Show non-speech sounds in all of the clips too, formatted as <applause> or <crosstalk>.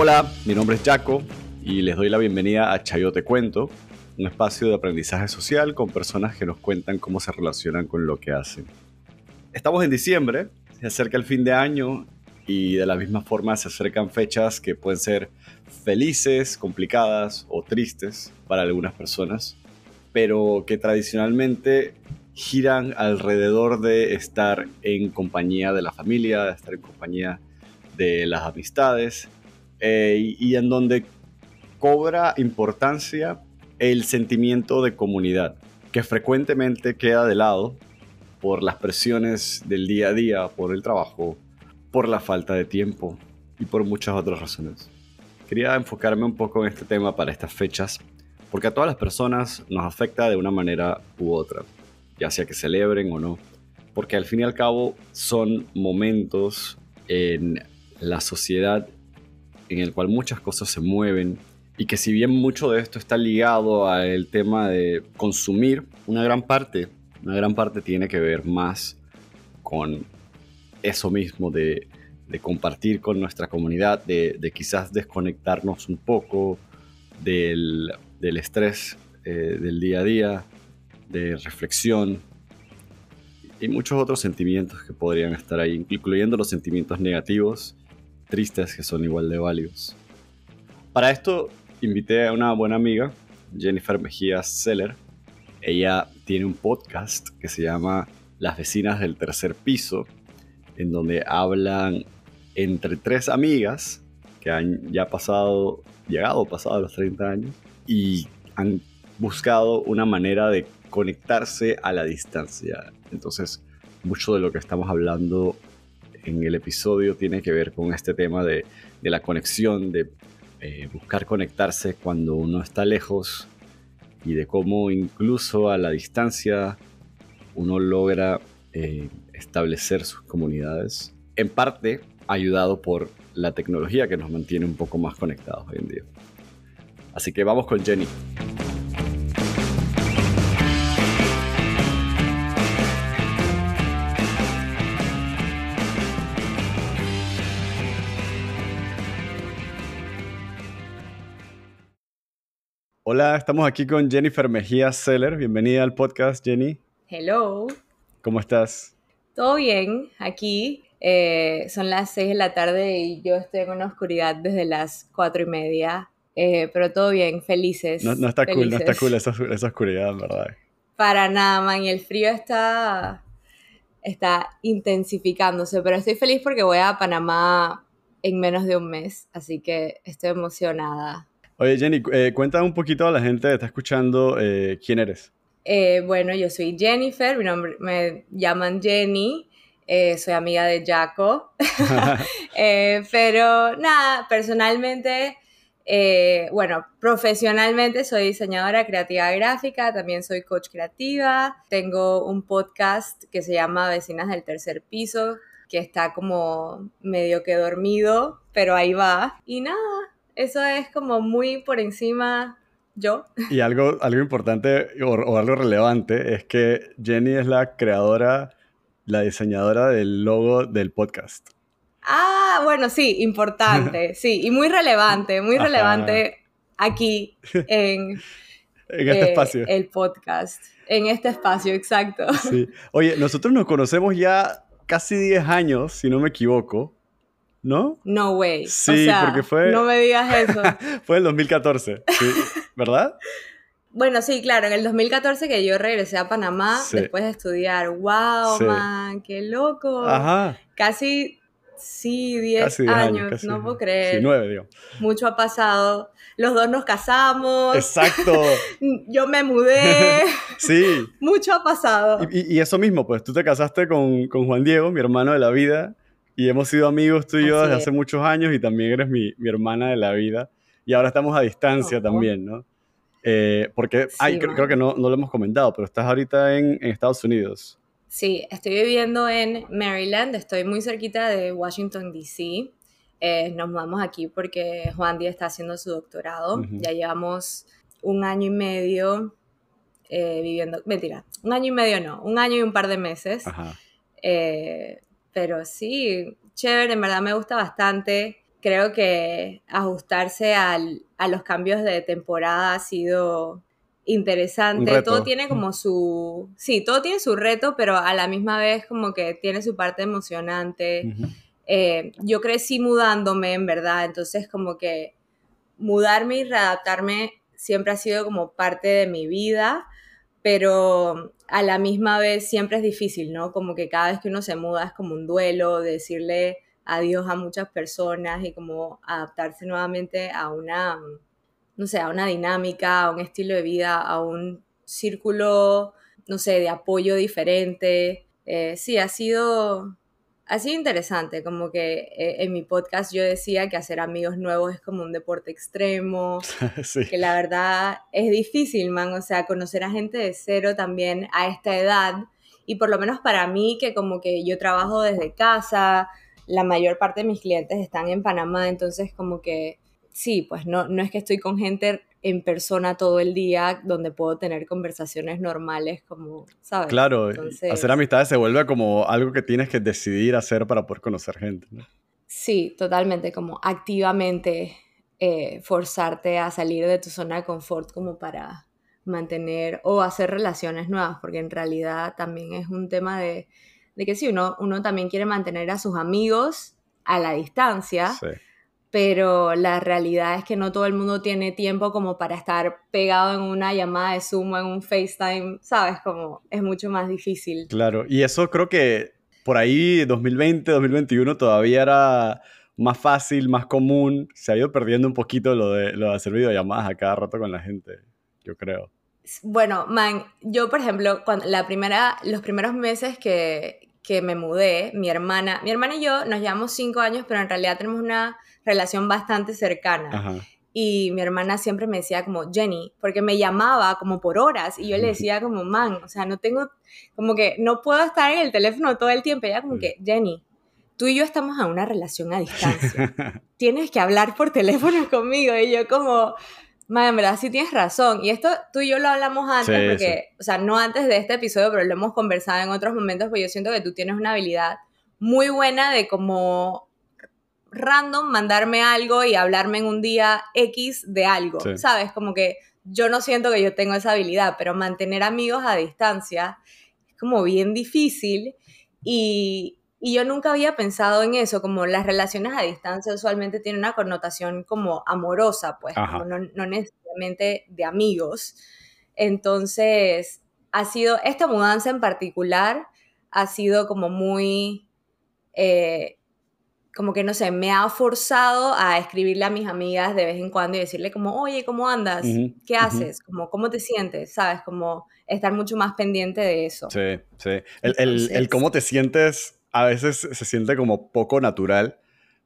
Hola, mi nombre es Jaco y les doy la bienvenida a Chayo Te Cuento, un espacio de aprendizaje social con personas que nos cuentan cómo se relacionan con lo que hacen. Estamos en diciembre, se acerca el fin de año y de la misma forma se acercan fechas que pueden ser felices, complicadas o tristes para algunas personas, pero que tradicionalmente giran alrededor de estar en compañía de la familia, de estar en compañía de las amistades eh, y, en donde cobra importancia el sentimiento de comunidad, que frecuentemente queda de lado por las presiones del día a día, por el trabajo, por la falta de tiempo y por muchas otras razones. Quería enfocarme un poco en este tema para estas fechas, porque a todas las personas nos afecta de una manera u otra, ya sea que celebren o no, porque al fin y al cabo son momentos en la sociedad en el cual muchas cosas se mueven y que si bien mucho de esto está ligado al tema de consumir, una gran parte, una gran parte tiene que ver más con eso mismo de, compartir con nuestra comunidad, de, quizás desconectarnos un poco del, estrés eh, del día a día, de reflexión y muchos otros sentimientos que podrían estar ahí, incluyendo los sentimientos negativos tristes que son igual de válidos. Para esto invité a una buena amiga, Jennifer Mejía Seller. Ella tiene un podcast que se llama Las vecinas del tercer piso, en donde hablan entre tres amigas que han ya pasado, llegado, pasado los 30 años, y han buscado una manera de conectarse a la distancia. Entonces, mucho de lo que estamos hablando en el episodio tiene que ver con este tema de, la conexión, de eh, buscar conectarse cuando uno está lejos y de cómo incluso a la distancia uno logra eh, establecer sus comunidades, en parte ayudado por la tecnología que nos mantiene un poco más conectados hoy en día. Así que vamos con Jenny. Hola, estamos aquí con Jennifer Mejía Seller. Bienvenida al podcast, Jenny. Hello. ¿Cómo estás? Todo bien, aquí. Eh, son las 6 de la tarde y yo estoy en una oscuridad desde las 4 y media. Eh, pero todo bien, felices. No, está cool, no está cool esa, oscuridad, ¿verdad? Para nada, man. Y el frío está, está intensificándose. Pero estoy feliz porque voy a Panamá en menos de un mes. Así que estoy emocionada. Oye, Jenny, eh, cuéntame un poquito a la gente que está escuchando eh, quién eres. Eh, bueno, yo soy Jennifer, mi nombre me llaman Jenny, eh, soy amiga de Jaco, <laughs> <laughs> pero nada, personalmente, bueno, profesionalmente soy diseñadora creativa gráfica, también soy coach creativa, tengo un podcast que se llama Vecinas del Tercer Piso, que está como medio que dormido, pero ahí va, y nada, eso es como muy por encima yo. Y algo, algo importante o, algo relevante es que Jenny es la creadora, la diseñadora del logo del podcast. Ah, bueno, sí, importante, <laughs> sí, y muy relevante, muy relevante aquí <laughs> en, en este eh, espacio. El podcast, en este espacio, exacto. Sí. Oye, nosotros nos conocemos ya casi 10 años, si no me equivoco. ¿No? No way. Sí, porque fue. No me digas eso. <laughs> fue el 2014, ¿verdad? Bueno, sí, claro, en el 2014 que yo regresé a Panamá después de estudiar. ¡Wow, man! ¡Qué loco! Ajá. Casi, sí, 10 años, no puedo creer. Sí, 9, digo. Mucho ha pasado. Los dos nos casamos. Exacto. <laughs> yo me mudé. <laughs> sí. Mucho ha pasado. Y, eso mismo, pues tú te casaste con, con Juan Diego, mi hermano de la vida y hemos sido amigos tú y yo desde hace muchos años y también eres mi, mi, hermana de la vida. Y ahora estamos a distancia también, ¿no? Eh, porque, ay, creo, que no, no, lo hemos comentado, pero estás ahorita en, en, Estados Unidos. Sí, estoy viviendo en Maryland, estoy muy cerquita de Washington, D.C. Eh, nos mudamos aquí porque Juan Díaz está haciendo su doctorado. Ya llevamos un año y medio eh, viviendo, mentira, un año y medio no, un año y un par de meses. Eh, pero sí, chévere, en verdad me gusta bastante. creo que ajustarse al, a los cambios de temporada ha sido interesante. Todo tiene como su, sí, todo tiene su reto, pero a la misma vez como que tiene su parte emocionante. Eh, yo crecí mudándome, en verdad, entonces como que mudarme y readaptarme siempre ha sido como parte de mi vida, pero a la misma vez siempre es difícil, ¿no? Como que cada vez que uno se muda es como un duelo, decirle adiós a muchas personas y como adaptarse nuevamente a una, no sé, a una dinámica, a un estilo de vida, a un círculo, no sé, de apoyo diferente. Eh, sí, ha sido, ha sido interesante, como que eh, en mi podcast yo decía que hacer amigos nuevos es como un deporte extremo, <laughs> que la verdad es difícil, man, o sea, conocer a gente de cero también a esta edad, y por lo menos para mí, que como que yo trabajo desde casa, la mayor parte de mis clientes están en Panamá, entonces como que sí, pues no, no es que estoy con gente en persona todo el día donde puedo tener conversaciones normales como, ¿sabes? Claro, hacer amistades se vuelve como algo que tienes que decidir hacer para poder conocer gente. ¿no? Sí, totalmente, como activamente eh, forzarte a salir de tu zona de confort como para mantener o hacer relaciones nuevas, porque en realidad también es un tema de de que sí, uno, uno también quiere mantener a sus amigos a la distancia, pero la realidad es que no todo el mundo tiene tiempo como para estar pegado en una llamada de Zoom o en un FaceTime, ¿sabes? Como es mucho más difícil. Claro, y eso creo que por ahí 2020, 2021 todavía era más fácil, más común. Se ha ido perdiendo un poquito lo de, lo de hacer videollamadas a cada rato con la gente, yo creo. Bueno, man, yo por ejemplo, cuando la primera, los primeros meses que, que me mudé, mi hermana, mi hermana y yo nos llevamos cinco años, pero en realidad tenemos una relación bastante cercana. Y mi hermana siempre me decía como, Jenny, porque me llamaba como por horas y yo le decía como, man, o sea, no tengo, como que no puedo estar en el teléfono todo el tiempo. ella como mm. que, Jenny, tú y yo estamos en una relación a distancia. <laughs> Tienes que hablar por teléfono <laughs> conmigo. Y yo como, Madre, en verdad sí tienes razón. Y esto tú y yo lo hablamos antes, porque, o sea, no antes de este episodio, pero lo hemos conversado en otros momentos, porque yo siento que tú tienes una habilidad muy buena de como random mandarme algo y hablarme en un día X de algo, ¿sabes? Como que yo no siento que yo tengo esa habilidad, pero mantener amigos a distancia es como bien difícil y, y yo nunca había pensado en eso, como las relaciones a distancia usualmente tienen una connotación como amorosa, pues, no, necesariamente de amigos. Entonces, ha sido, esta mudanza en particular ha sido como muy, eh, como que no sé, me ha forzado a escribirle a mis amigas de vez en cuando y decirle como, oye, ¿cómo andas? ¿Qué haces? Como, ¿cómo te sientes? ¿Sabes? Como estar mucho más pendiente de eso. Sí, sí. el, el cómo te sientes a veces se siente como poco natural,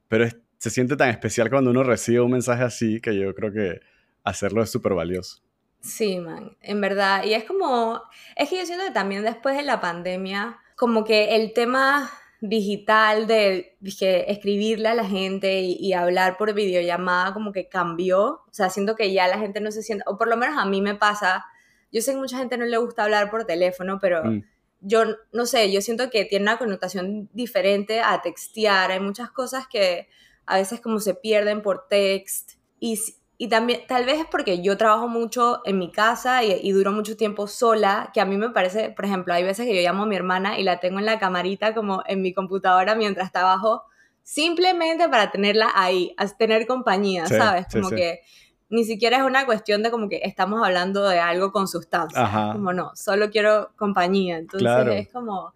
pero se siente tan especial cuando uno recibe un mensaje así que yo creo que hacerlo es súper valioso. Sí, man, en verdad. Y es como, es que yo siento que también después de la pandemia, como que el tema digital de escribirle a la gente y, hablar por videollamada como que cambió. O sea, siento que ya la gente no se siente, o por lo menos a mí me pasa, yo sé que mucha gente no le gusta hablar por teléfono, pero... Mm yo no sé, yo siento que tiene una connotación diferente a textear. Hay muchas cosas que a veces como se pierden por text. Y, y también, tal vez es porque yo trabajo mucho en mi casa y, duro mucho tiempo sola, que a mí me parece, por ejemplo, hay veces que yo llamo a mi hermana y la tengo en la camarita como en mi computadora mientras trabajo, simplemente para tenerla ahí, tener compañía, ¿sabes? Como que ni siquiera es una cuestión de como que estamos hablando de algo con sustancia. Como no, solo quiero compañía. Entonces es como,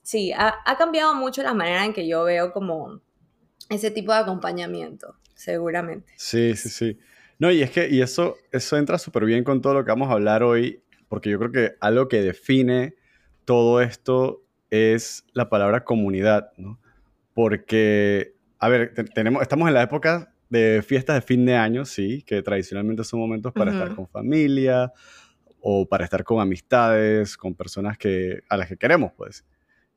sí, ha, cambiado mucho la manera en que yo veo como ese tipo de acompañamiento, seguramente. Sí, sí, sí. No, y es que y eso, eso entra súper bien con todo lo que vamos a hablar hoy, porque yo creo que algo que define todo esto es la palabra comunidad, ¿no? Porque, a ver, tenemos, estamos en la época de fiestas de fin de año, sí, que tradicionalmente son momentos para estar con familia o para estar con amistades, con personas que, a las que queremos, pues.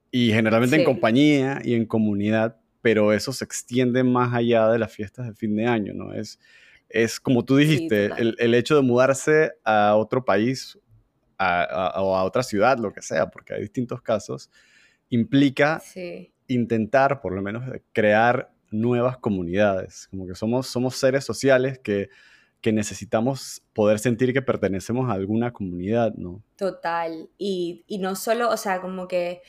Y generalmente en compañía y en comunidad, pero eso se extiende más allá de las fiestas de fin de año, ¿no? Es, es como tú dijiste, el, el, hecho de mudarse a otro país a, o a otra ciudad, lo que sea, porque hay distintos casos, implica intentar, por lo menos, crear nuevas comunidades, como que somos, somos seres sociales que, que necesitamos poder sentir que pertenecemos a alguna comunidad, ¿no? Total, y, y no solo, o sea, como que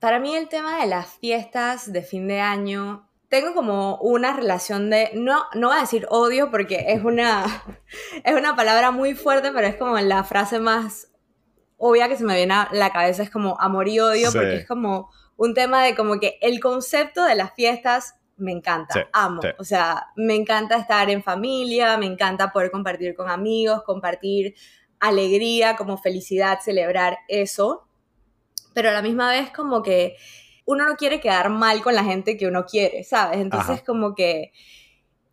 para mí el tema de las fiestas de fin de año tengo como una relación de, no, no voy a decir odio porque es una, <laughs> es una palabra muy fuerte, pero es como la frase más obvia que se me viene a la cabeza, es como amor y odio, porque es como un tema de como que el concepto de las fiestas me encanta, amo, o sea, me encanta estar en familia, me encanta poder compartir con amigos, compartir alegría, como felicidad, celebrar eso, pero a la misma vez como que uno no quiere quedar mal con la gente que uno quiere, ¿sabes? Entonces como que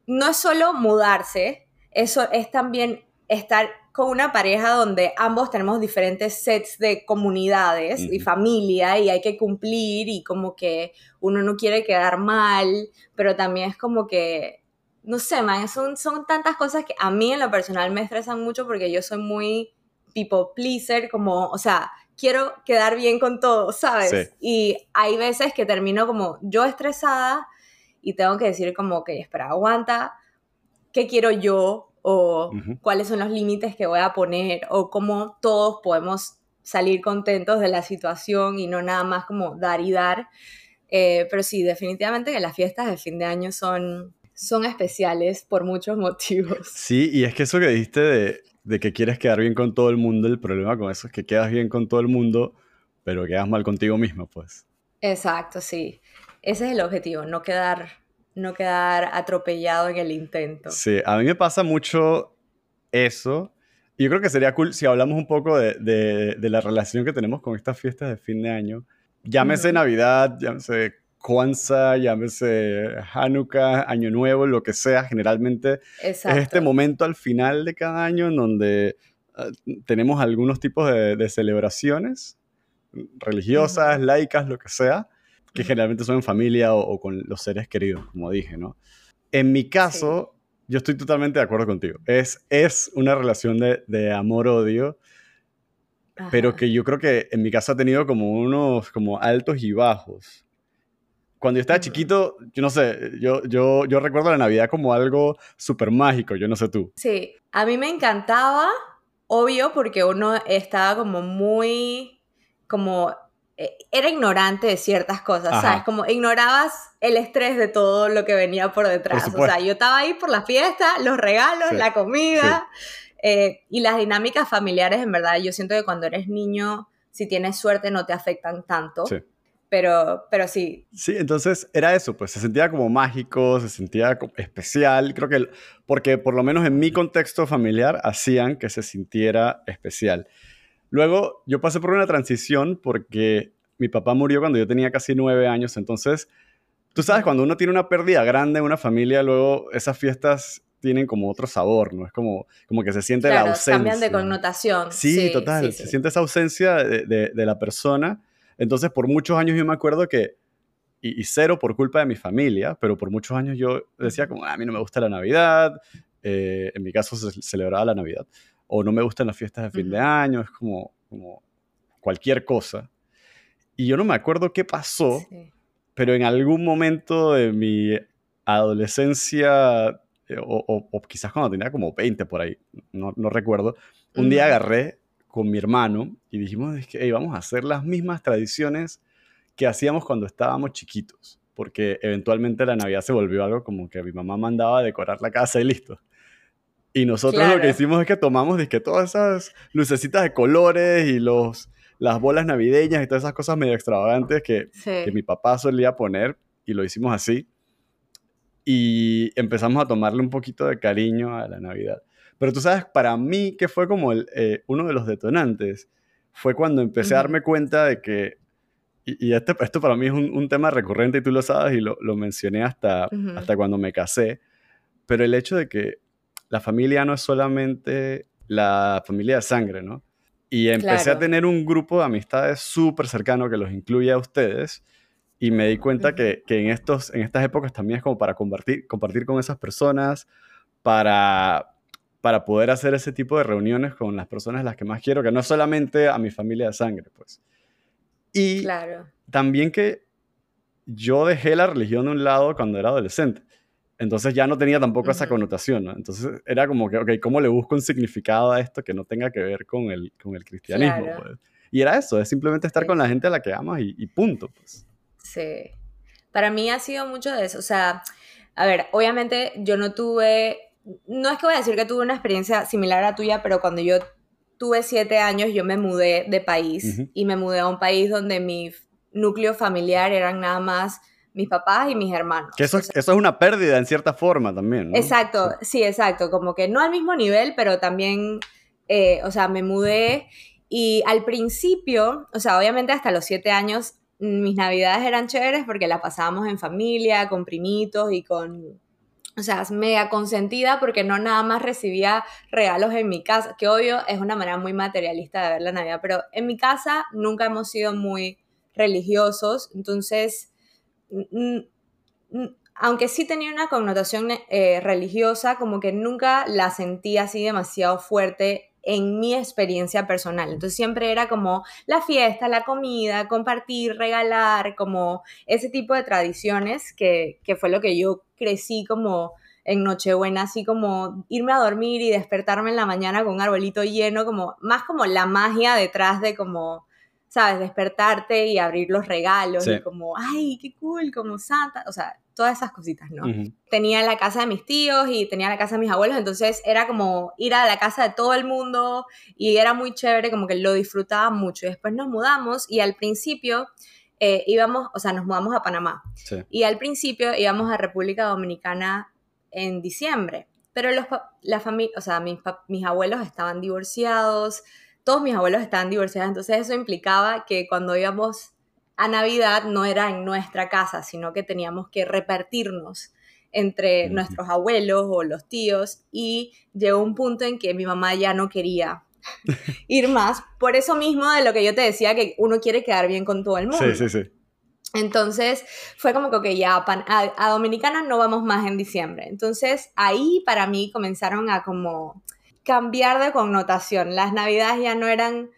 no es solo mudarse, eso es también estar con una pareja donde ambos tenemos diferentes sets de comunidades y familia y hay que cumplir y como que uno no quiere quedar mal, pero también es como que, no sé, man, son, son tantas cosas que a mí en lo personal me estresan mucho porque yo soy muy people pleaser, como, o sea, quiero quedar bien con todo, ¿sabes? Y hay veces que termino como yo estresada y tengo que decir como que, espera, aguanta, ¿qué quiero yo? O cuáles son los límites que voy a poner, o cómo todos podemos salir contentos de la situación y no nada más como dar y dar. Eh, pero sí, definitivamente que las fiestas de fin de año son, son especiales por muchos <laughs> motivos. Sí, y es que eso que dijiste de de que quieres quedar bien con todo el mundo, el problema con eso es que quedas bien con todo el mundo, pero quedas mal contigo mismo, pues. Exacto, sí. Ese es el objetivo, no quedar, no quedar atropellado en el intento. Sí, a mí me pasa mucho eso. Y yo creo que sería cool si hablamos un poco de, de, la relación que tenemos con estas fiestas de fin de año. Llámese Navidad, llámese Kwanzaa, llámese Hanukkah, Año Nuevo, lo que sea, generalmente es este momento al final de cada año en donde ah, tenemos algunos tipos de, celebraciones religiosas, laicas, lo que sea, que generalmente son en familia o, con los seres queridos, como dije, ¿no? En mi caso, yo estoy totalmente de acuerdo contigo. Es, es una relación de, amor-odio, pero que yo creo que en mi caso ha tenido como unos como altos y bajos cuando yo estaba chiquito, yo no sé, yo, yo, yo recuerdo la Navidad como algo súper mágico, yo no sé tú. Sí, a mí me encantaba, obvio, porque uno estaba como muy, como, eh, era ignorante de ciertas cosas, ¿sabes? Como ignorabas el estrés de todo lo que venía por detrás. o sea, yo estaba ahí por la fiesta, los regalos, la comida eh, y las dinámicas familiares, en verdad, yo siento que cuando eres niño, si tienes suerte, no te afectan tanto. Sí pero, pero sí. Sí, entonces era eso, pues se sentía como mágico, se sentía especial, creo que, porque por lo menos en mi contexto familiar hacían que se sintiera especial. Luego yo pasé por una transición porque mi papá murió cuando yo tenía casi nueve años, entonces, tú sabes, cuando uno tiene una pérdida grande en una familia, luego esas fiestas tienen como otro sabor, ¿no? Es como, como que se siente la ausencia. cambian de connotación. Sí, total, se siente esa ausencia de, de, de la persona entonces, por muchos años yo me acuerdo que, y, cero por culpa de mi familia, pero por muchos años yo decía como, ah, a mí no me gusta la Navidad, eh, en mi caso se celebraba la Navidad, o no me gustan las fiestas de fin de año, es como, como cualquier cosa. Y yo no me acuerdo qué pasó, pero en algún momento de mi adolescencia, eh, o, quizás cuando tenía como 20 por ahí, no, no recuerdo, un día agarré con mi hermano y dijimos que vamos a hacer las mismas tradiciones que hacíamos cuando estábamos chiquitos, porque eventualmente la Navidad se volvió algo como que mi mamá mandaba a decorar la casa y listo. Y nosotros lo que hicimos es que tomamos que todas esas lucecitas de colores y los, las bolas navideñas y todas esas cosas medio extravagantes que, que mi papá solía poner y lo hicimos así. Y empezamos a tomarle un poquito de cariño a la Navidad. Pero tú sabes, para mí, que fue como el, eh, uno de los detonantes, fue cuando empecé a darme cuenta de que, y, este, esto para mí es un, tema recurrente y tú lo sabes y lo, lo mencioné hasta, hasta cuando me casé, pero el hecho de que la familia no es solamente la familia de sangre, ¿no? Y empecé a tener un grupo de amistades súper cercano que los incluye a ustedes y me di cuenta que, que, en, estos, en estas épocas también es como para compartir, compartir con esas personas, para, para poder hacer ese tipo de reuniones con las personas las que más quiero, que no solamente a mi familia de sangre, pues. Y también que yo dejé la religión de un lado cuando era adolescente. Entonces ya no tenía tampoco esa connotación, ¿no? Entonces era como que, ok, ¿cómo le busco un significado a esto que no tenga que ver con el, con el cristianismo? Pues? Y era eso, es simplemente estar con la gente a la que amas y, y, punto, pues. Sí. Para mí ha sido mucho de eso. O sea, a ver, obviamente yo no tuve, no es que voy a decir que tuve una experiencia similar a tuya, pero cuando yo tuve siete años yo me mudé de país y me mudé a un país donde mi núcleo familiar eran nada más mis papás y mis hermanos. Que eso, eso es una pérdida en cierta forma también, ¿no? Exacto, sí. exacto, como que no al mismo nivel, pero también, eh, o sea, me mudé y al principio, o sea, obviamente hasta los siete años, mis navidades eran chéveres porque las pasábamos en familia, con primitos y con o sea, mega consentida porque no nada más recibía regalos en mi casa, que obvio es una manera muy materialista de ver la Navidad, pero en mi casa nunca hemos sido muy religiosos, entonces, aunque sí tenía una connotación eh, religiosa, como que nunca la sentía así demasiado fuerte en mi experiencia personal. Entonces siempre era como la fiesta, la comida, compartir, regalar, como ese tipo de tradiciones que, que fue lo que yo crecí como en Nochebuena, así como irme a dormir y despertarme en la mañana con un arbolito lleno, como más como la magia detrás de como ¿sabes? Despertarte y abrir los regalos y como, ay, qué cool, como Santa, o sea, todas esas cositas, ¿no? Tenía la casa de mis tíos y tenía la casa de mis abuelos, entonces era como ir a la casa de todo el mundo y era muy chévere, como que lo disfrutaba mucho. Y después nos mudamos y al principio eh, íbamos, o sea, nos mudamos a Panamá. Y al principio íbamos a República Dominicana en diciembre, pero los, la familia, o sea, mis, mis abuelos estaban divorciados, todos mis abuelos estaban divorciados, entonces eso implicaba que cuando íbamos a Navidad no era en nuestra casa, sino que teníamos que repartirnos entre nuestros abuelos o los tíos y llegó un punto en que mi mamá ya no quería <laughs> ir más, por eso mismo de lo que yo te decía, que uno quiere quedar bien con todo el mundo. Sí, sí, sí. Entonces fue como que ya a, a Dominicana no vamos más en diciembre. Entonces ahí para mí comenzaron a como cambiar de connotación. Las navidades ya no eran,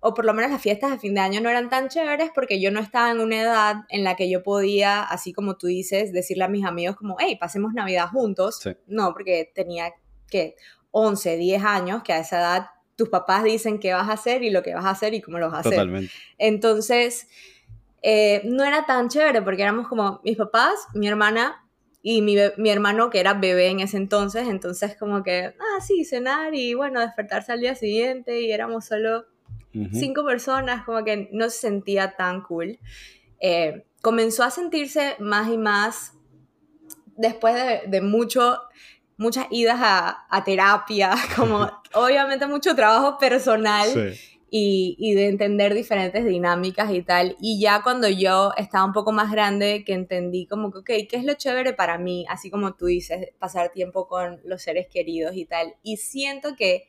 o por lo menos las fiestas de fin de año no eran tan chéveres porque yo no estaba en una edad en la que yo podía, así como tú dices, decirle a mis amigos como, hey, pasemos Navidad juntos. No, porque tenía que 11, 10 años, que a esa edad tus papás dicen qué vas a hacer y lo que vas a hacer y cómo lo vas a hacer. Totalmente. Entonces, eh, no era tan chévere porque éramos como mis papás, mi hermana y mi, mi, hermano que era bebé en ese entonces, entonces como que, ah, sí, cenar y bueno, despertarse al día siguiente y éramos solo cinco personas, como que no se sentía tan cool. Eh, comenzó a sentirse más y más después de, de mucho, muchas idas a, a terapia, <laughs> como <laughs> obviamente mucho trabajo personal. Sí y, de entender diferentes dinámicas y tal. Y ya cuando yo estaba un poco más grande, que entendí como que, ok, ¿qué es lo chévere para mí? Así como tú dices, pasar tiempo con los seres queridos y tal. Y siento que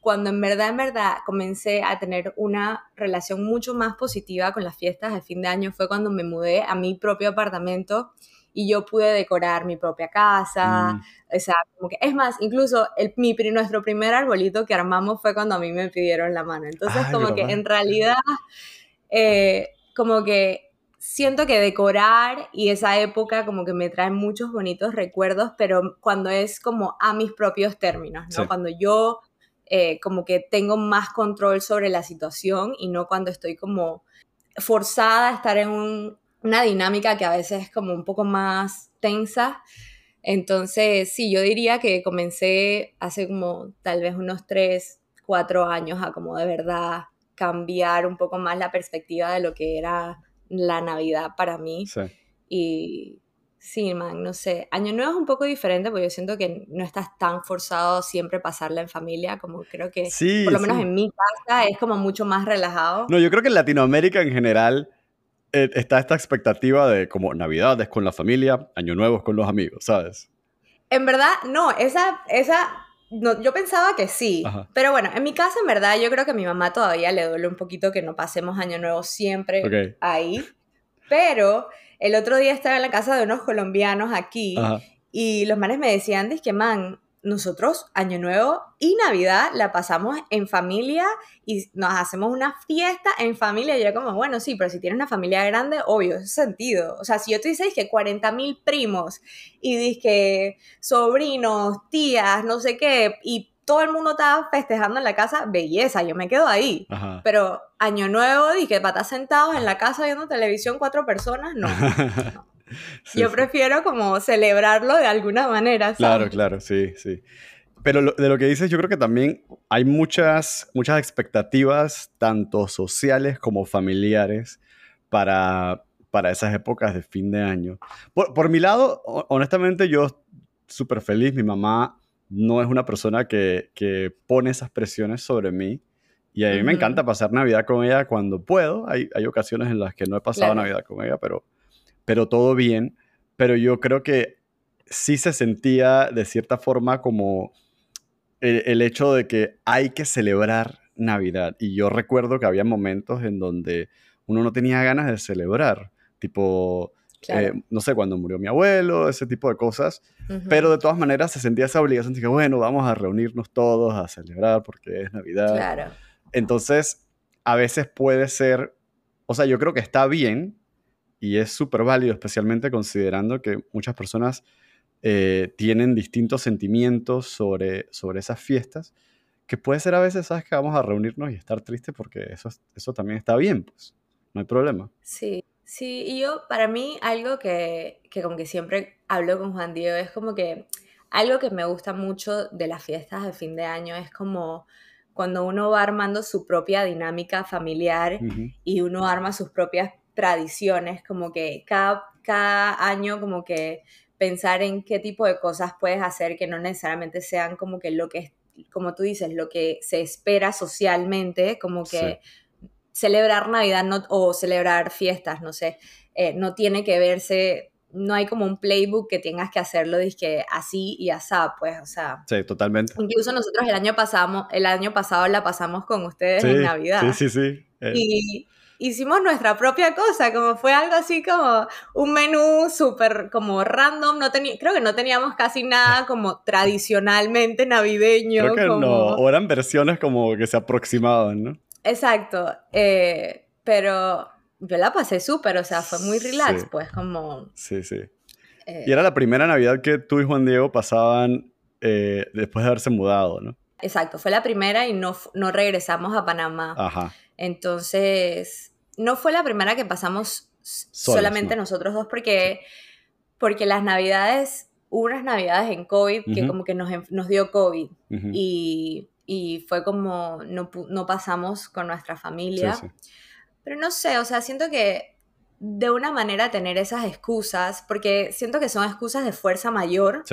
cuando en verdad, en verdad comencé a tener una relación mucho más positiva con las fiestas de fin de año fue cuando me mudé a mi propio apartamento y yo pude decorar mi propia casa. Mm. O sea, como que, es más, incluso el, mi, nuestro primer arbolito que armamos fue cuando a mí me pidieron la mano. Entonces, como que en realidad, eh, como que siento que decorar y esa época como que me trae muchos bonitos recuerdos, pero cuando es como a mis propios términos, ¿no? Cuando yo eh, como que tengo más control sobre la situación y no cuando estoy como forzada a estar en un, una dinámica que a veces es como un poco más tensa. Entonces, sí, yo diría que comencé hace como tal vez unos tres, cuatro años a como de verdad cambiar un poco más la perspectiva de lo que era la Navidad para mí. Sí. Y sí, man, no sé. Año Nuevo es un poco diferente porque yo siento que no estás tan forzado siempre pasarla en familia, como creo que, por lo menos en mi casa, es como mucho más relajado. No, yo creo que en Latinoamérica en general eh, está esta expectativa de como Navidades con la familia, Año Nuevo con los amigos, ¿sabes? En verdad, no, esa, esa, no, yo pensaba que sí, pero bueno, en mi casa en verdad yo creo que a mi mamá todavía le duele un poquito que no pasemos Año Nuevo siempre ahí, pero el otro día estaba en la casa de unos colombianos aquí y los manes me decían, que man, nosotros Año Nuevo y Navidad la pasamos en familia y nos hacemos una fiesta en familia. Y yo como, bueno, sí, pero si tienes una familia grande, obvio, es sentido. O sea, si yo te dices que 40 mil primos y dices que sobrinos, tías, no sé qué, y todo el mundo estaba festejando en la casa, belleza, yo me quedo ahí. Pero Año Nuevo, dije, para estar sentados en la casa viendo televisión cuatro personas, no. <laughs> Yo prefiero como celebrarlo de alguna manera. Claro, claro, sí, sí. Pero de lo que dices, yo creo que también hay muchas, muchas expectativas, tanto sociales como familiares, para, para esas épocas de fin de año. Por, por mi lado, honestamente, yo súper feliz. Mi mamá no es una persona que, que, pone esas presiones sobre mí. Y a mí me encanta pasar Navidad con ella cuando puedo. Hay, hay ocasiones en las que no he pasado Navidad con ella, pero pero todo bien. Pero yo creo que sí se sentía de cierta forma como el, hecho de que hay que celebrar Navidad. Y yo recuerdo que había momentos en donde uno no tenía ganas de celebrar, tipo, eh, no sé, cuando murió mi abuelo, ese tipo de cosas. Pero de todas maneras se sentía esa obligación de que, bueno, vamos a reunirnos todos a celebrar porque es Navidad. Claro. Entonces, a veces puede ser, o sea, yo creo que está bien y es súper válido, especialmente considerando que muchas personas eh, tienen distintos sentimientos sobre, sobre esas fiestas, que puede ser a veces, ¿sabes? Que vamos a reunirnos y estar tristes porque eso, eso también está bien, pues, no hay problema. Sí, sí, y yo, para mí, algo que, que como que siempre hablo con Juan Diego es como que algo que me gusta mucho de las fiestas de fin de año es como cuando uno va armando su propia dinámica familiar y uno arma sus propias tradiciones, como que cada, cada año como que pensar en qué tipo de cosas puedes hacer que no necesariamente sean como que lo que, como tú dices, lo que se espera socialmente, como que celebrar Navidad no, o celebrar fiestas, no sé, eh, no tiene que verse, no hay como un playbook que tengas que hacerlo que así y asá, pues, o sea. Sí, totalmente. Incluso nosotros el año pasado, el año pasado la pasamos con ustedes en Navidad. Sí, sí, sí. Eh. Y hicimos nuestra propia cosa, como fue algo así como un menú súper como random, no tenía, creo que no teníamos casi nada como tradicionalmente navideño. Creo que no, o eran versiones como que se aproximaban, ¿no? Exacto, eh, pero yo la pasé súper, o sea, fue muy relax, pues como... Sí, sí. Eh, y era la primera Navidad que tú y Juan Diego pasaban eh, después de haberse mudado, ¿no? Exacto, fue la primera y no, no regresamos a Panamá. Ajá. Entonces, no fue la primera que pasamos solamente nosotros dos porque, porque las navidades, unas navidades en COVID que como que nos, nos dio COVID y, y, fue como no, no, pasamos con nuestra familia. Pero no sé, o sea, siento que de una manera tener esas excusas, porque siento que son excusas de fuerza mayor,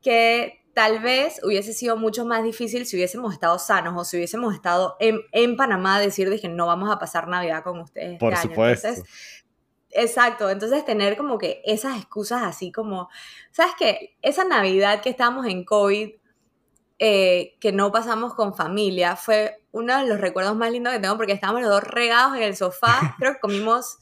que tal vez hubiese sido mucho más difícil si hubiésemos estado sanos o si hubiésemos estado en, en Panamá decir de que no vamos a pasar Navidad con ustedes. Este Por supuesto. exacto, entonces tener como que esas excusas así como, ¿sabes qué? Esa Navidad que estábamos en COVID, eh, que no pasamos con familia, fue uno de los recuerdos más lindos que tengo porque estábamos los dos regados en el sofá, <laughs> creo que comimos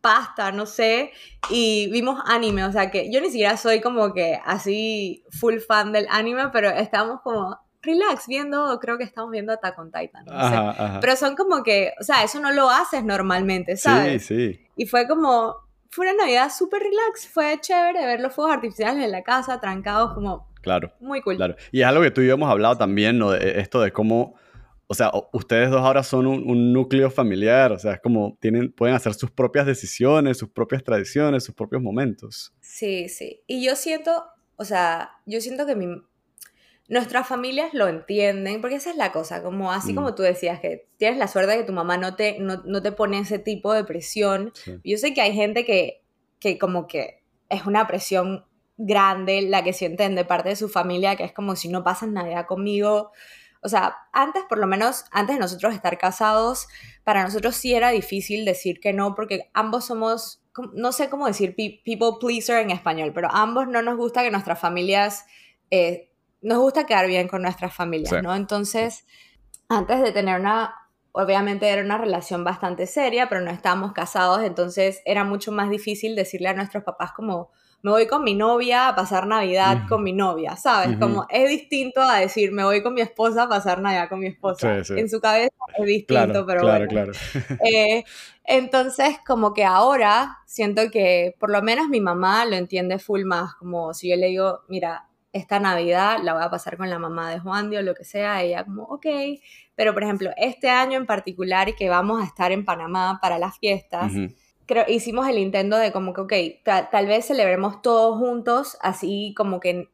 pasta, no sé, y vimos anime, o sea que yo ni siquiera soy como que así full fan del anime, pero estábamos como relax viendo, creo que estamos viendo Attack on Titan, no sé. Pero son como que, o sea, eso no lo haces normalmente, ¿sabes? Sí, sí. Y fue como, fue una Navidad súper relax, fue chévere ver los fuegos artificiales en la casa, trancados, como... Claro. Muy cool. Claro. Y es algo que tú y yo hemos hablado también, ¿no? De esto de cómo o sea, ustedes dos ahora son un, núcleo familiar, o sea, es como tienen, pueden hacer sus propias decisiones, sus propias tradiciones, sus propios momentos. Sí, sí. Y yo siento, o sea, yo siento que mi, nuestras familias lo entienden, porque esa es la cosa, como así como mm. tú decías, que tienes la suerte de que tu mamá no te, no, te pone ese tipo de presión. Yo sé que hay gente que, que como que es una presión grande la que sienten de parte de su familia, que es como si no pasan Navidad conmigo, o sea, antes, por lo menos, antes de nosotros estar casados, para nosotros sí era difícil decir que no, porque ambos somos, no sé cómo decir people pleaser en español, pero ambos no nos gusta que nuestras familias, eh, nos gusta quedar bien con nuestras familias, ¿no? Entonces, antes de tener una, obviamente era una relación bastante seria, pero no estábamos casados, entonces era mucho más difícil decirle a nuestros papás como, me voy con mi novia a pasar Navidad con mi novia, ¿sabes? Como es distinto a decir, me voy con mi esposa a pasar Navidad con mi esposa. En su cabeza es distinto, pero claro, Claro. <laughs> Eh, entonces, como que ahora siento que por lo menos mi mamá lo entiende full más, como si yo le digo, mira, esta Navidad la voy a pasar con la mamá de Juan o lo que sea, ella como, ok, pero por ejemplo, este año en particular que vamos a estar en Panamá para las fiestas, creo, hicimos el intento de como que, ok, tal vez celebremos todos juntos, así como que,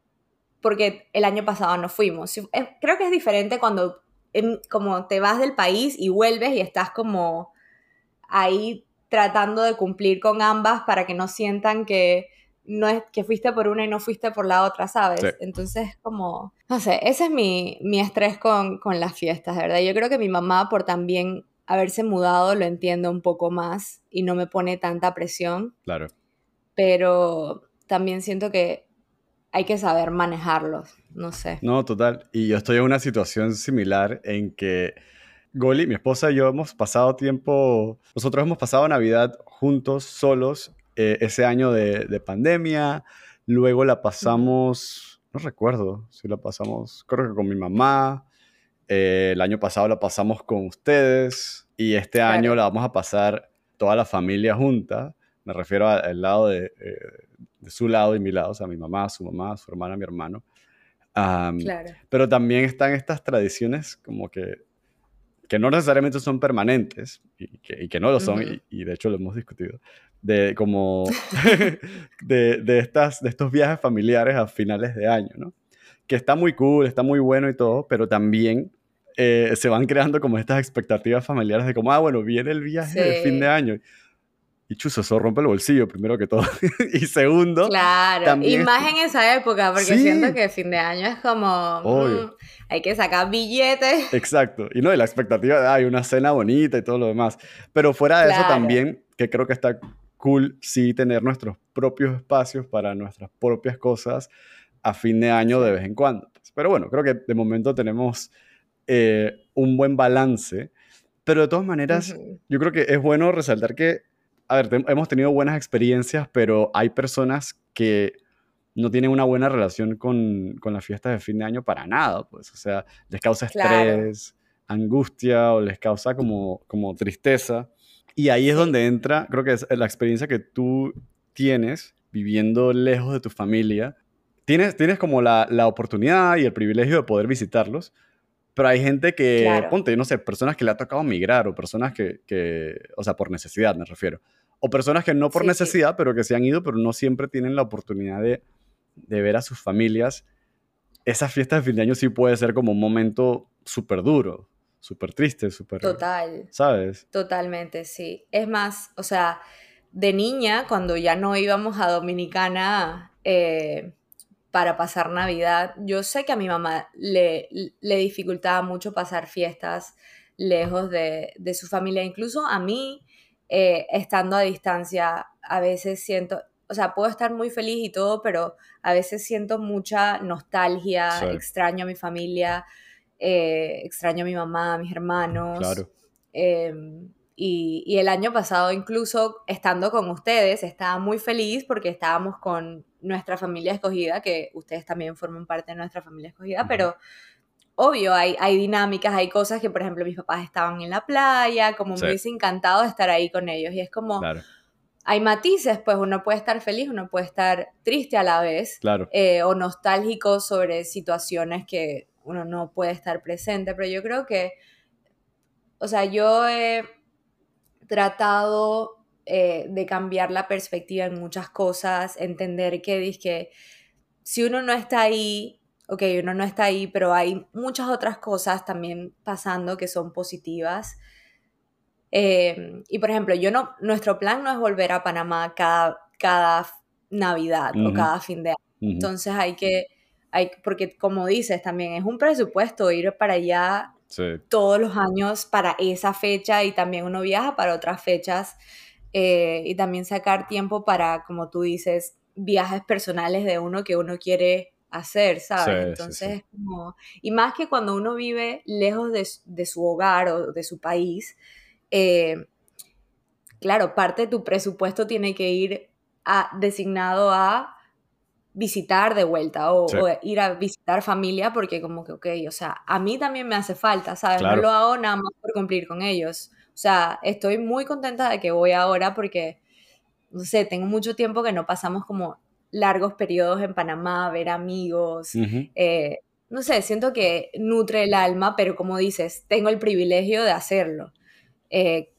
porque el año pasado no fuimos. Creo que es diferente cuando como te vas del país y vuelves y estás como ahí tratando de cumplir con ambas para que no sientan que no es que fuiste por una y no fuiste por la otra, ¿sabes? Entonces, como, no sé, ese es mi, mi estrés con, con las fiestas, ¿verdad? Yo creo que mi mamá, por también haberse mudado, lo entiende un poco más y no me pone tanta presión. Claro. Pero también siento que hay que saber manejarlos, no sé. No, total. Y yo estoy en una situación similar en que Goli, mi esposa y yo hemos pasado tiempo, nosotros hemos pasado Navidad juntos, solos, eh, ese año de, pandemia. Luego la pasamos, no recuerdo si la pasamos, creo que con mi mamá. Eh, el año pasado la pasamos con ustedes y este año la vamos a pasar toda la familia junta. Me refiero al lado de, eh, de, su lado y mi lado, o sea, mi mamá, su mamá, su hermana, mi hermano. claro. Pero también están estas tradiciones como que, que no necesariamente son permanentes y que, y que no lo son, y, y, de hecho lo hemos discutido, de como <laughs> de, de, estas, de estos viajes familiares a finales de año, ¿no? Que está muy cool, está muy bueno y todo, pero también eh, se van creando como estas expectativas familiares de como, ah, bueno, viene el viaje de fin de año. Y chuzo, eso rompe el bolsillo, primero que todo. <laughs> y segundo. Claro, y más en esa época, porque siento que fin de año es como. Mm, hay que sacar billetes. <laughs> Exacto. Y no, y la expectativa de, hay una cena bonita y todo lo demás. Pero fuera de eso también, que creo que está cool sí tener nuestros propios espacios para nuestras propias cosas a fin de año de vez en cuando. Pero bueno, creo que de momento tenemos eh, un buen balance. Pero de todas maneras, yo creo que es bueno resaltar que, a ver, hemos tenido buenas experiencias, pero hay personas que no tienen una buena relación con, con las fiestas de fin de año para nada, pues, o sea, les causa estrés, angustia o les causa como, como tristeza. Y ahí es donde entra, creo que es la experiencia que tú tienes viviendo lejos de tu familia. Tienes, tienes como la, la oportunidad y el privilegio de poder visitarlos, pero hay gente que, ponte, no sé, personas que le ha tocado migrar o personas que, que, o sea, por necesidad me refiero. O personas que no por necesidad, pero que se han ido, pero no siempre tienen la oportunidad de, de ver a sus familias. Esa fiesta de fin de año sí puede ser como un momento súper duro súper triste, súper... Total. ¿Sabes? Totalmente, sí. Es más, o sea, de niña, cuando ya no íbamos a Dominicana eh, para pasar Navidad, yo sé que a mi mamá le, le dificultaba mucho pasar fiestas lejos de, de su familia. Incluso a mí, eh, estando a distancia, a veces siento, o sea, puedo estar muy feliz y todo, pero a veces siento mucha nostalgia, extraño a mi familia. Eh, extraño a mi mamá, a mis hermanos. Claro. Em, y, el año pasado, incluso estando con ustedes, estaba muy feliz porque estábamos con nuestra familia escogida, que ustedes también forman parte de nuestra familia escogida, pero obvio, hay, hay dinámicas, hay cosas que, por ejemplo, mis papás estaban en la playa, como me hubiese encantado estar ahí con ellos. Y es como, hay matices, pues uno puede estar feliz, uno puede estar triste a la vez, claro. Eh, o nostálgico sobre situaciones que uno no puede estar presente, pero yo creo que, o sea, yo he tratado eh, de cambiar la perspectiva en muchas cosas, entender que, que si uno no está ahí, ok, uno no está ahí, pero hay muchas otras cosas también pasando que son positivas. Em, y por ejemplo, yo no, nuestro plan no es volver a Panamá cada, cada Navidad o cada fin de año. Entonces hay que porque como dices también, es un presupuesto ir para allá todos los años para esa fecha y también uno viaja para otras fechas eh, y también sacar tiempo para, como tú dices, viajes personales de uno que uno quiere hacer, ¿sabes? Entonces, como, y más que cuando uno vive lejos de, su hogar o de su país, eh, claro, parte de tu presupuesto tiene que ir a, designado a visitar de vuelta o, ir a visitar familia porque como que, ok, o sea, a mí también me hace falta, ¿sabes? No lo hago nada más por cumplir con ellos. O sea, estoy muy contenta de que voy ahora porque, no sé, tengo mucho tiempo que no pasamos como largos periodos en Panamá, ver amigos. Eh, no sé, siento que nutre el alma, pero como dices, tengo el privilegio de hacerlo. Eh,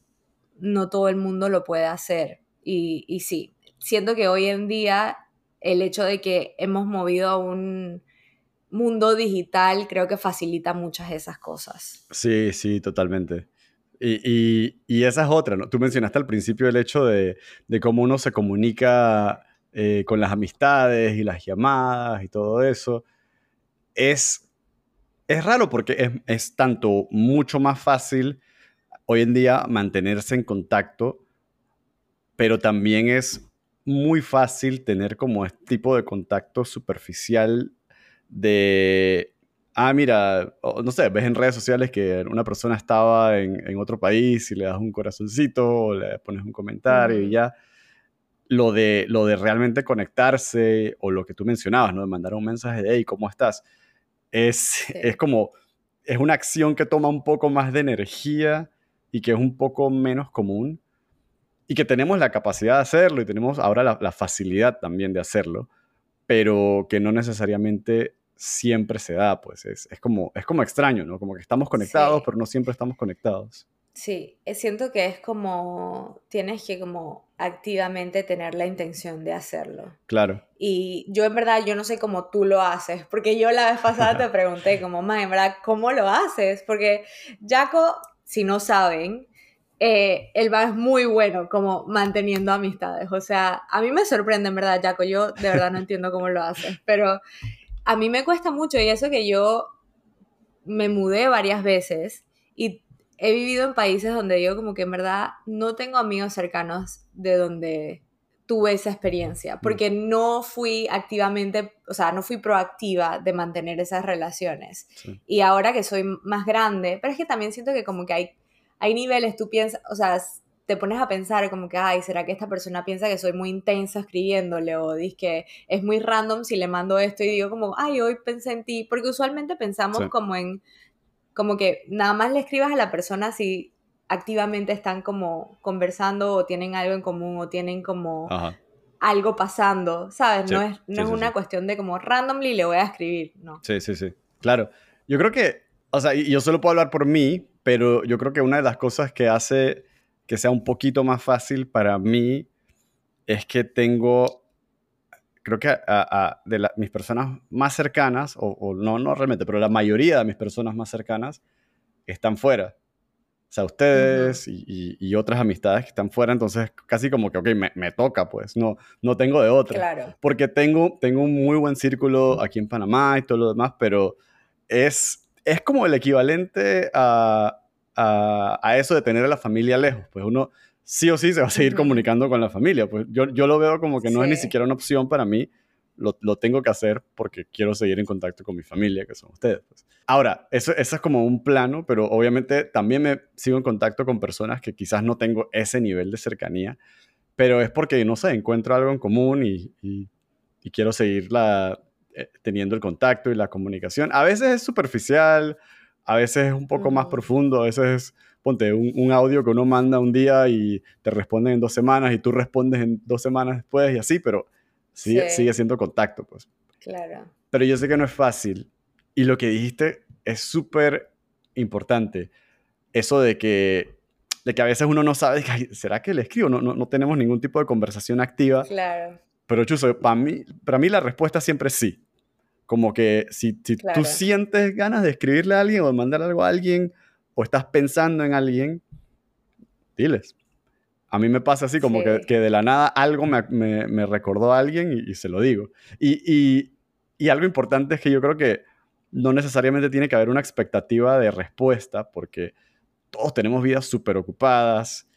no todo el mundo lo puede hacer. Y, y sí, siento que hoy en día el hecho de que hemos movido a un mundo digital creo que facilita muchas de esas cosas. Sí, sí, totalmente. Y, esa es otra, ¿no? Tú mencionaste al principio el hecho de, cómo uno se comunica eh, con las amistades y las llamadas y todo eso. Es, es raro porque es, es tanto mucho más fácil hoy en día mantenerse en contacto, pero también es muy fácil tener como este tipo de contacto superficial de, ah, mira, no sé, ves en redes sociales que una persona estaba en, otro país y le das un corazoncito o le pones un comentario y ya. Lo de, lo de realmente conectarse o lo que tú mencionabas, ¿no? De mandar un mensaje de, hey, ¿cómo estás? Es, es como, es una acción que toma un poco más de energía y que es un poco menos común y que tenemos la capacidad de hacerlo y tenemos ahora la, facilidad también de hacerlo, pero que no necesariamente siempre se da, pues es, como, es como extraño, ¿no? Como que estamos conectados, pero no siempre estamos conectados. Sí, eh, siento que es como, tienes que como activamente tener la intención de hacerlo. Claro. Y yo en verdad, yo no sé cómo tú lo haces, porque yo la vez pasada te <laughs> pregunté como, ma, en verdad, ¿cómo lo haces? Porque Jaco, si no saben, eh, él va es muy bueno como manteniendo amistades. O sea, a mí me sorprende en verdad, Jaco. Yo de verdad no <laughs> entiendo cómo lo hace, pero a mí me cuesta mucho y eso que yo me mudé varias veces y he vivido en países donde yo como que en verdad no tengo amigos cercanos de donde tuve esa experiencia, mm. porque no fui activamente, o sea, no fui proactiva de mantener esas relaciones. Y ahora que soy más grande, pero es que también siento que como que hay hay niveles, tú piensas, o sea, te pones a pensar como que, ay, ¿será que esta persona piensa que soy muy intensa escribiéndole? O que es muy random si le mando esto y digo como, ay, hoy pensé en ti. Porque usualmente pensamos como en, como que nada más le escribas a la persona si activamente están como conversando o tienen algo en común o tienen como algo pasando, ¿sabes? no es, no es una cuestión de como randomly le voy a escribir, ¿no? Sí, sí, sí. Claro. Yo creo que, o sea, yo solo puedo hablar por mí, pero yo creo que una de las cosas que hace que sea un poquito más fácil para mí es que tengo, creo que a, de mis personas más cercanas, o, no, no realmente, pero la mayoría de mis personas más cercanas están fuera. O sea, ustedes y, otras amistades que están fuera, entonces casi como que, ok, me, me, toca, pues, no, no tengo de otra. Claro. Porque tengo, tengo un muy buen círculo aquí en Panamá y todo lo demás, pero es es como el equivalente a, a, eso de tener a la familia lejos. Pues uno sí o sí se va a seguir comunicando con la familia. Pues yo, yo lo veo como que no es ni siquiera una opción para mí. Lo, lo, tengo que hacer porque quiero seguir en contacto con mi familia, que son ustedes. Pues. Ahora, eso, eso es como un plano, pero obviamente también me sigo en contacto con personas que quizás no tengo ese nivel de cercanía, pero es porque, no sé, encuentro algo en común y, y, y quiero seguir la, eh, teniendo el contacto y la comunicación. A veces es superficial, a veces es un poco más profundo, a veces es, ponte, un, audio que uno manda un día y te responden en dos semanas y tú respondes en dos semanas después y así, pero sigue, sigue siendo contacto, pues. Claro. Pero yo sé que no es fácil. Y lo que dijiste es súper importante. Eso de que, de que a veces uno no sabe, ¿será que le escribo? No, no, no tenemos ningún tipo de conversación activa. Claro. Pero Chuso, para mí, para mí la respuesta siempre es sí. Como que si, si tú sientes ganas de escribirle a alguien o de mandar algo a alguien o estás pensando en alguien, diles. A mí me pasa así, como que, que, de la nada algo me, me, me recordó a alguien y, se lo digo. Y, y, y, algo importante es que yo creo que no necesariamente tiene que haber una expectativa de respuesta, porque todos tenemos vidas súper ocupadas.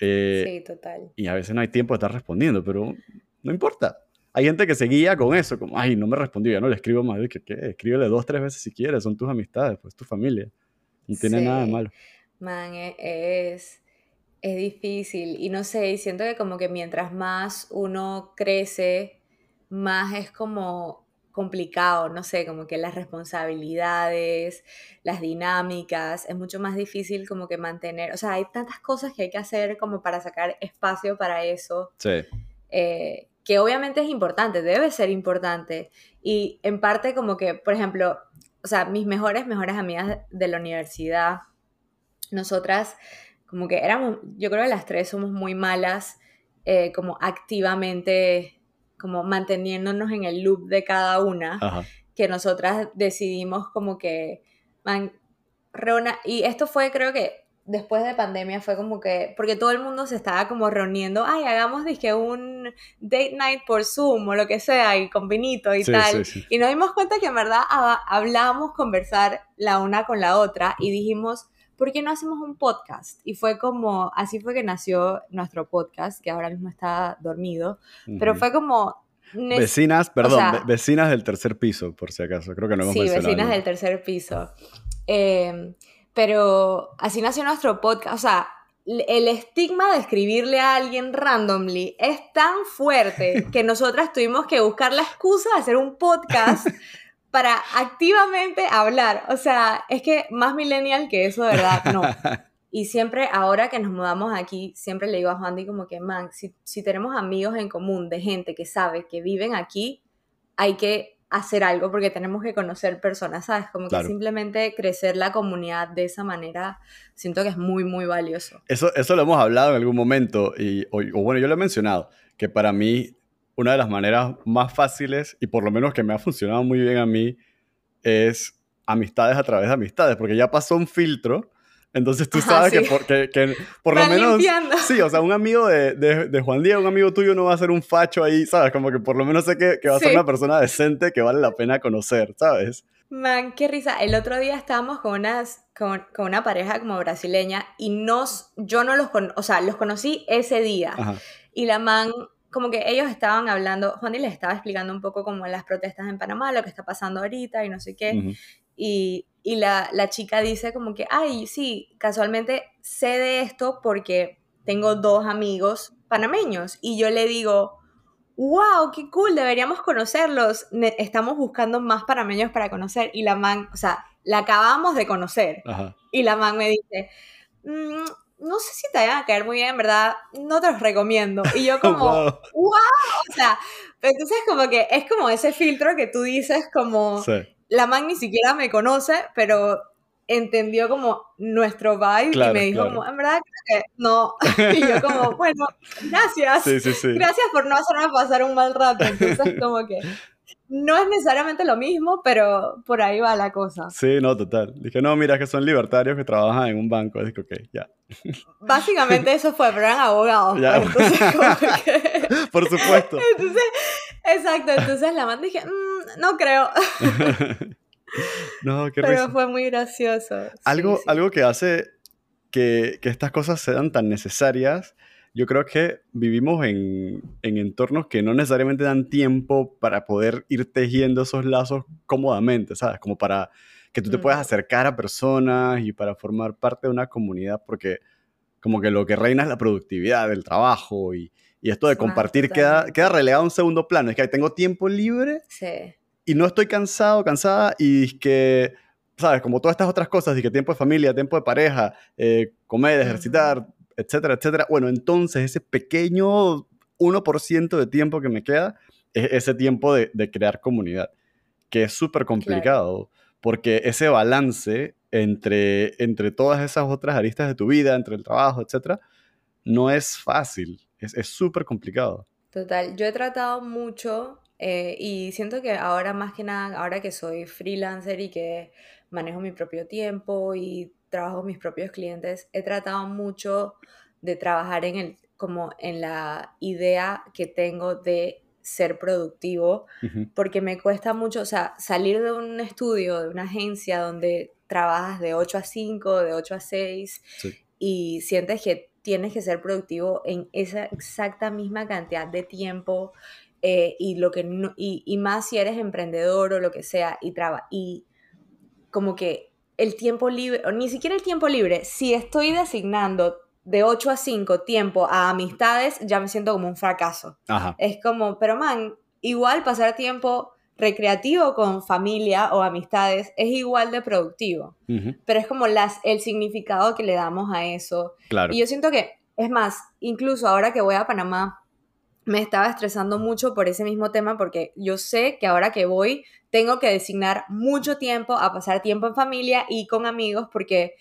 Eh, sí, total. Y a veces no hay tiempo de estar respondiendo, pero no importa. Hay gente que se guía con eso, como, ay, no me respondió, ya no le escribo más. ¿Qué? qué? Escríbele dos, tres veces si quieres, son tus amistades, pues tu familia. No tiene nada de malo. Man, e, es, es difícil. Y no sé, siento que como que mientras más uno crece, más es como complicado, no sé, como que las responsabilidades, las dinámicas, es mucho más difícil como que mantener, o sea, hay tantas cosas que hay que hacer como para sacar espacio para eso. Sí. Eh, que obviamente es importante, debe ser importante. Y en parte como que, por ejemplo, o sea, mis mejores, mejores amigas de la universidad, nosotras como que éramos, yo creo que las tres somos muy malas eh, como activamente como manteniéndonos en el loop de cada una, que nosotras decidimos como que, man, reúna, y esto fue creo que después de pandemia fue como que, porque todo el mundo se estaba como reuniendo, ay, hagamos dije un date night por Zoom o lo que sea, y con vinito y tal, y nos dimos cuenta que en verdad hablábamos conversar la una con la otra y dijimos, ¿por qué no hacemos un podcast? Y fue como, así fue que nació nuestro podcast, que ahora mismo está dormido, pero fue como... Vecinas, perdón, vecinas del tercer piso, por si acaso, creo que no hemos Sí, vecinas del tercer piso. Em, pero así nació nuestro podcast, o sea, el estigma de escribirle a alguien randomly es tan fuerte <laughs> que nosotras tuvimos que buscar la excusa de hacer un podcast <laughs> para activamente hablar. O sea, es que más millennial que eso, de verdad, no. <laughs> Y siempre, ahora que nos mudamos aquí, siempre le digo a Juan como que, man, si, si tenemos amigos en común de gente que sabe que viven aquí, hay que hacer algo porque tenemos que conocer personas, ¿sabes? Como que simplemente crecer la comunidad de esa manera, siento que es muy, muy valioso. Eso, eso lo hemos hablado en algún momento, y, o bueno, yo lo he mencionado, que para mí una de las maneras más fáciles y por lo menos que me ha funcionado muy bien a mí es amistades a través de amistades, porque ya pasó un filtro. Entonces tú sabes que, por, que, por lo menos... Sí, o sea, un amigo de, de, Juan Diego, un amigo tuyo no va a ser un facho ahí, ¿sabes? Como que por lo menos sé que, que va a ser una persona decente que vale la pena conocer, ¿sabes? Man, qué risa. El otro día estábamos con, unas, con, con una pareja como brasileña y nos, yo no los, con, o sea, los conocí ese día. Y la man como que ellos estaban hablando, Juan les estaba explicando un poco como las protestas en Panamá, lo que está pasando ahorita y no sé qué. Y, y la, la, chica dice como que, ay, sí, casualmente sé de esto porque tengo dos amigos panameños. Y yo le digo, wow, qué cool, deberíamos conocerlos. estamos buscando más panameños para conocer. Y la man, o sea, la acabamos de conocer. Y la man me dice, mmm, no sé si te vayan a caer muy bien, en verdad, no te los recomiendo. Y yo <laughs> como, wow. o sea, entonces como que es como ese filtro que tú dices como, la man ni siquiera me conoce, pero entendió como nuestro vibe y me dijo como, en verdad creo que no. <laughs> y yo como, <laughs> bueno, gracias. Gracias por no hacerme pasar un mal rato. Entonces <laughs> como que no es necesariamente lo mismo, pero por ahí va la cosa. Sí, no, total. Dije, no, mira, que son libertarios que trabajan en un banco. Dije, ok, ya. Básicamente eso fue, pero eran abogados. Pues, por supuesto. Entonces, exacto, entonces la man dije, mm, no creo. <laughs> no, qué Pero fue muy gracioso. Algo, algo que hace que, que estas cosas sean tan necesarias yo creo que vivimos en, en, entornos que no necesariamente dan tiempo para poder ir tejiendo esos lazos cómodamente, ¿sabes? Como para que tú te puedas acercar a personas y para formar parte de una comunidad, porque como que lo que reina es la productividad del trabajo y, y esto de compartir queda, queda relegado a un segundo plano. Es que tengo tiempo libre y no estoy cansado, cansada y es que, ¿sabes? Como todas estas otras cosas, y que tiempo de familia, tiempo de pareja, eh, comer, ejercitar, etcétera, etcétera. Bueno, entonces ese pequeño 1% de tiempo que me queda es ese tiempo de, crear comunidad, que es súper complicado, porque ese balance entre, entre todas esas otras aristas de tu vida, entre el trabajo, etcétera, no es fácil, es súper complicado. Total, yo he tratado mucho eh, y siento que ahora más que nada, ahora que soy freelancer y que manejo mi propio tiempo y trabajo mis propios clientes, he tratado mucho de trabajar en el, como en la idea que tengo de ser productivo, porque me cuesta mucho, o sea, salir de un estudio, de una agencia donde trabajas de 8 a 5, de 8 a 6, y sientes que tienes que ser productivo en esa exacta misma cantidad de tiempo, eh, y, lo que y, y, más si eres emprendedor o lo que sea, y, traba, y como que el tiempo libre, o ni siquiera el tiempo libre, si estoy designando de 8 a 5 tiempo a amistades, ya me siento como un fracaso. Es como, pero man, igual pasar tiempo recreativo con familia o amistades es igual de productivo, pero es como las, el significado que le damos a eso. Claro. Y yo siento que, es más, incluso ahora que voy a Panamá, me estaba estresando mucho por ese mismo tema porque yo sé que ahora que voy tengo que designar mucho tiempo a pasar tiempo en familia y con amigos porque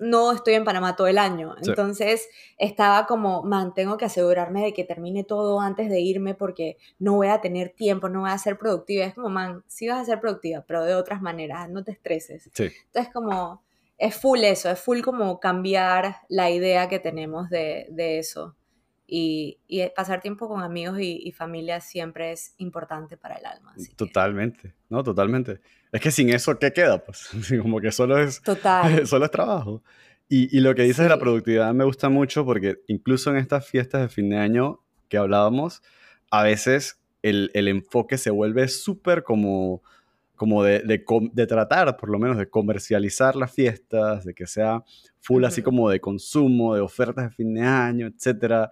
no estoy en Panamá todo el año. Entonces estaba como, man, tengo que asegurarme de que termine todo antes de irme porque no voy a tener tiempo, no voy a ser productiva. Es como, man, sí vas a ser productiva, pero de otras maneras, no te estreses. Sí. Entonces como, es full eso, es full como cambiar la idea que tenemos de, de eso. Y, y, pasar tiempo con amigos y, familia siempre es importante para el alma. totalmente, no, totalmente. Es que sin eso, ¿qué queda? Pues <laughs> como que solo es, Total. <laughs> solo es trabajo. Y, y lo que dices de la productividad me gusta mucho porque incluso en estas fiestas de fin de año que hablábamos, a veces el, el enfoque se vuelve súper como, como de, de, de, tratar, por lo menos, de comercializar las fiestas, de que sea full así como de consumo, de ofertas de fin de año, etc.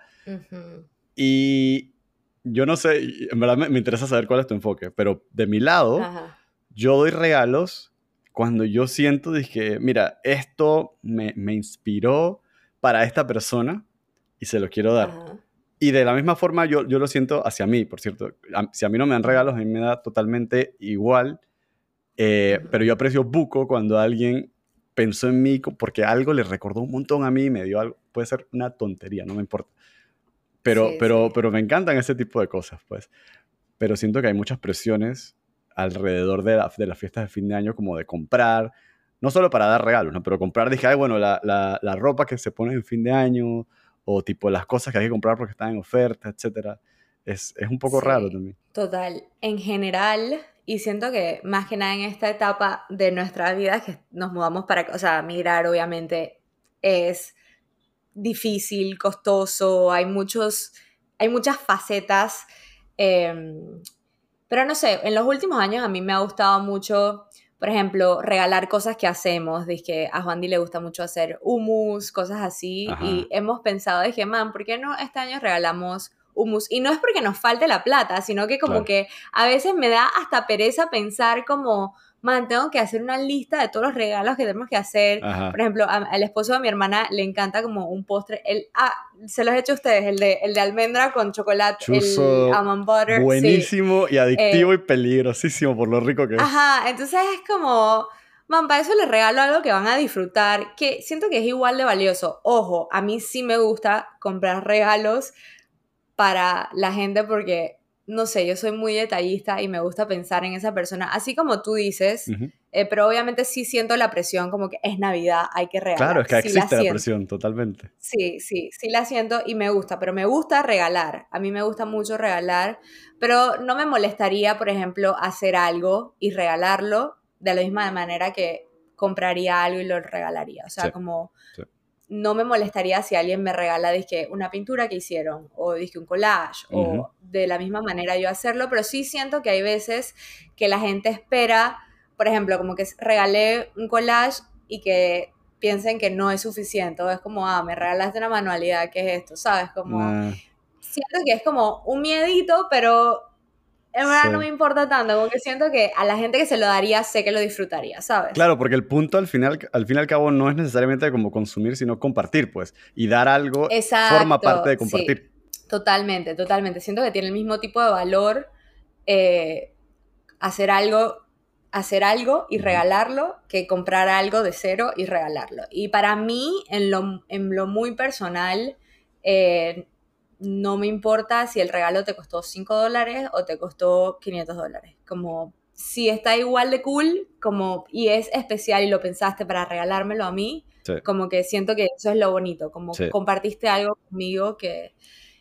Y yo no sé, en verdad me, me, interesa saber cuál es tu enfoque, pero de mi lado, Ajá yo doy regalos cuando yo siento, dije, mira, esto me, me inspiró para esta persona y se lo quiero dar. Y de la misma forma yo, yo lo siento hacia mí, por cierto. Si a mí no me dan regalos, a mí me da totalmente igual. Eh, pero yo aprecio buco cuando alguien pensó en mí porque algo le recordó un montón a mí y me dio algo. Puede ser una tontería, no me importa. Pero, pero, pero me encantan ese tipo de cosas, pues. Pero siento que hay muchas presiones alrededor de, de las fiestas de fin de año, como de comprar, no solo para dar regalos, ¿no? pero comprar, dije, ay, bueno, la, la, la, ropa que se pone en fin de año, o tipo las cosas que hay que comprar porque están en oferta, etcétera. Es, es un poco raro también. Total. En general, y siento que más que nada en esta etapa de nuestra vida, que nos mudamos para, o sea, migrar obviamente es difícil, costoso, hay muchos, hay muchas facetas. Eh, pero no sé, en los últimos años a mí me ha gustado mucho, por ejemplo, regalar cosas que hacemos. Dije, a Juan Di le gusta mucho hacer humus, cosas así. Y hemos pensado, dije, man, ¿por qué no este año regalamos humus? Y no es porque nos falte la plata, sino que como que a veces me da hasta pereza pensar como man, tengo que hacer una lista de todos los regalos que tenemos que hacer. Por ejemplo, al esposo de mi hermana le encanta como un postre. El, ah, se los he hecho a ustedes, el de, el de almendra con chocolate, el almond butter. Buenísimo y adictivo eh, y peligrosísimo por lo rico que es. Ajá, entonces es como... Man, para eso les regalo algo que van a disfrutar, que siento que es igual de valioso. Ojo, a mí sí me gusta comprar regalos para la gente porque no sé, yo soy muy detallista y me gusta pensar en esa persona, así como tú dices, eh, pero obviamente sí siento la presión como que es Navidad, hay que regalar. Claro, es que existe la, presión, totalmente. Sí, sí, sí la siento y me gusta, pero me gusta regalar, a mí me gusta mucho regalar, pero no me molestaría, por ejemplo, hacer algo y regalarlo de la misma manera que compraría algo y lo regalaría, o sea, como no me molestaría si alguien me regala dizque, una pintura que hicieron o dizque, un collage o de la misma manera yo hacerlo, pero sí siento que hay veces que la gente espera, por ejemplo, como que regalé un collage y que piensen que no es suficiente o es como, ah, me regalaste una manualidad, ¿qué es esto? ¿Sabes? Como... Siento que es como un miedito, pero en verdad no me importa tanto, como que siento que a la gente que se lo daría sé que lo disfrutaría, ¿sabes? Claro, porque el punto al final, al fin y al cabo no es necesariamente como consumir, sino compartir, pues. Y dar algo forma parte de compartir. totalmente, totalmente. Siento que tiene el mismo tipo de valor eh, hacer algo hacer algo y regalarlo que comprar algo de cero y regalarlo. Y para mí, en lo, en lo muy personal, eh, no me importa si el regalo te costó 5 dólares o te costó 500 dólares. Como si está igual de cool como y es especial y lo pensaste para regalármelo a mí, como que siento que eso es lo bonito, como compartiste algo conmigo que...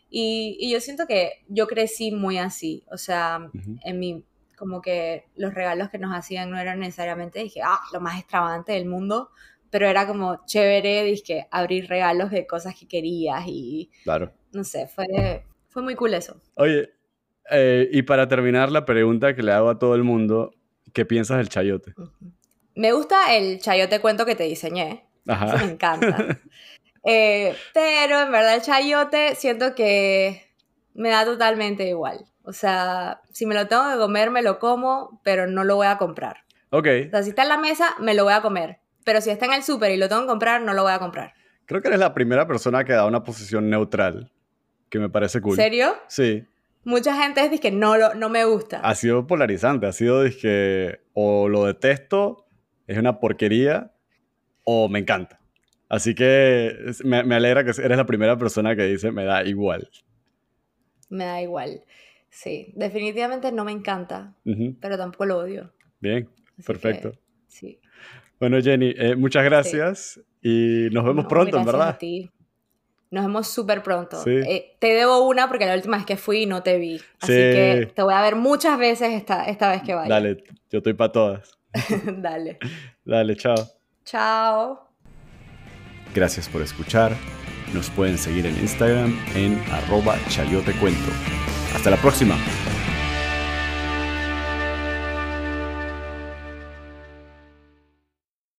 Y, yo siento que yo crecí muy así, o sea, en mi, como que los regalos que nos hacían no eran necesariamente, dije, ah, lo más extravagante del mundo, pero era como chévere, dije, abrir regalos de cosas que querías y... Claro no sé, fue, fue muy cool eso. Oye, eh, y para terminar la pregunta que le hago a todo el mundo, ¿qué piensas del chayote? Me gusta el chayote cuento que te diseñé. Ajá. me encanta. <laughs> Eh, pero en verdad el chayote siento que me da totalmente igual. O sea, si me lo tengo que comer, me lo como, pero no lo voy a comprar. Ok. O sea, si está en la mesa, me lo voy a comer. Pero si está en el súper y lo tengo que comprar, no lo voy a comprar. Creo que eres la primera persona que da una posición neutral, que me parece cool. ¿En serio? Sí. Mucha gente dice que no, lo, no me gusta. Ha sido polarizante, ha sido que o lo detesto, es una porquería, o me encanta. Así que me, me alegra que eres la primera persona que dice me da igual. Me da igual. Sí, definitivamente no me encanta, pero tampoco lo odio. Bien, perfecto. sí. Bueno, Jenny, eh, muchas gracias y nos vemos pronto, en verdad. A ti. Nos vemos súper pronto. Eh, te debo una porque la última vez que fui no te vi. Así que te voy a ver muchas veces esta, esta vez que vaya. Dale, yo estoy para todas. <laughs> Dale. Dale, chao. Chao. Gracias por escuchar. Nos pueden seguir en Instagram en arroba chayotecuento. Hasta la próxima.